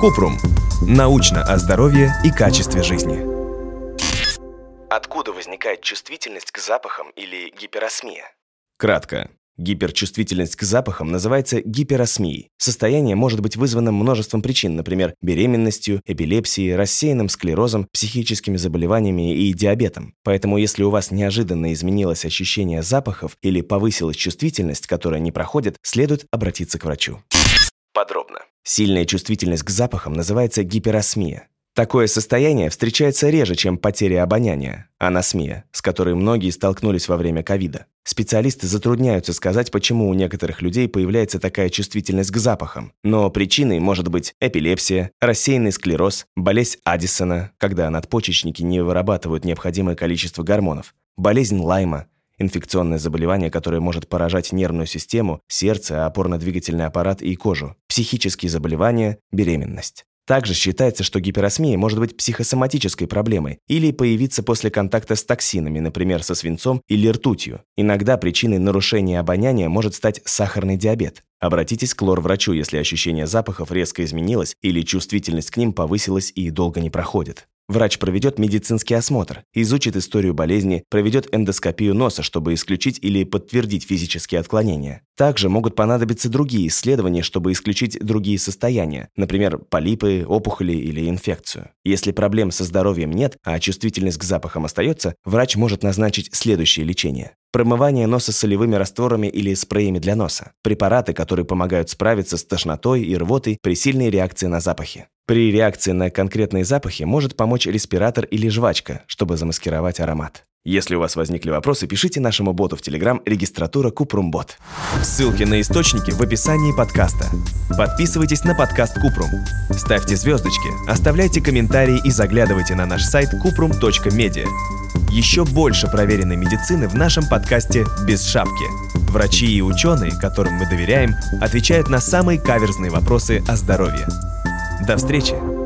Купрум. Научно о здоровье и качестве жизни. Откуда возникает чувствительность к запахам или гиперосмия? Кратко. Гиперчувствительность к запахам называется гиперосмией. Состояние может быть вызвано множеством причин, например, беременностью, эпилепсией, рассеянным склерозом, психическими заболеваниями и диабетом. Поэтому если у вас неожиданно изменилось ощущение запахов или повысилась чувствительность, которая не проходит, следует обратиться к врачу. Подробно. Сильная чувствительность к запахам называется гиперосмия. Такое состояние встречается реже, чем потеря обоняния, анасмия, с которой многие столкнулись во время ковида. Специалисты затрудняются сказать, почему у некоторых людей появляется такая чувствительность к запахам. Но причиной может быть эпилепсия, рассеянный склероз, болезнь Аддисона, когда надпочечники не вырабатывают необходимое количество гормонов, болезнь Лайма, инфекционное заболевание, которое может поражать нервную систему, сердце, опорно-двигательный аппарат и кожу, психические заболевания, беременность. Также считается, что гиперосмия может быть психосоматической проблемой или появиться после контакта с токсинами, например, со свинцом или ртутью. Иногда причиной нарушения обоняния может стать сахарный диабет. Обратитесь к лор-врачу, если ощущение запахов резко изменилось или чувствительность к ним повысилась и долго не проходит. Врач проведет медицинский осмотр, изучит историю болезни, проведет эндоскопию носа, чтобы исключить или подтвердить физические отклонения. Также могут понадобиться другие исследования, чтобы исключить другие состояния, например, полипы, опухоли или инфекцию. Если проблем со здоровьем нет, а чувствительность к запахам остается, врач может назначить следующее лечение. Промывание носа солевыми растворами или спреями для носа. Препараты, которые помогают справиться с тошнотой и рвотой при сильной реакции на запахи. При реакции на конкретные запахи может помочь респиратор или жвачка, чтобы замаскировать аромат. Если у вас возникли вопросы, пишите нашему боту в Telegram регистратура Купрумбот. Ссылки на источники в описании подкаста. Подписывайтесь на подкаст Купрум. Ставьте звездочки, оставляйте комментарии и заглядывайте на наш сайт kuprum.media. Еще больше проверенной медицины в нашем подкасте «Без шапки». Врачи и ученые, которым мы доверяем, отвечают на самые каверзные вопросы о здоровье. До встречи!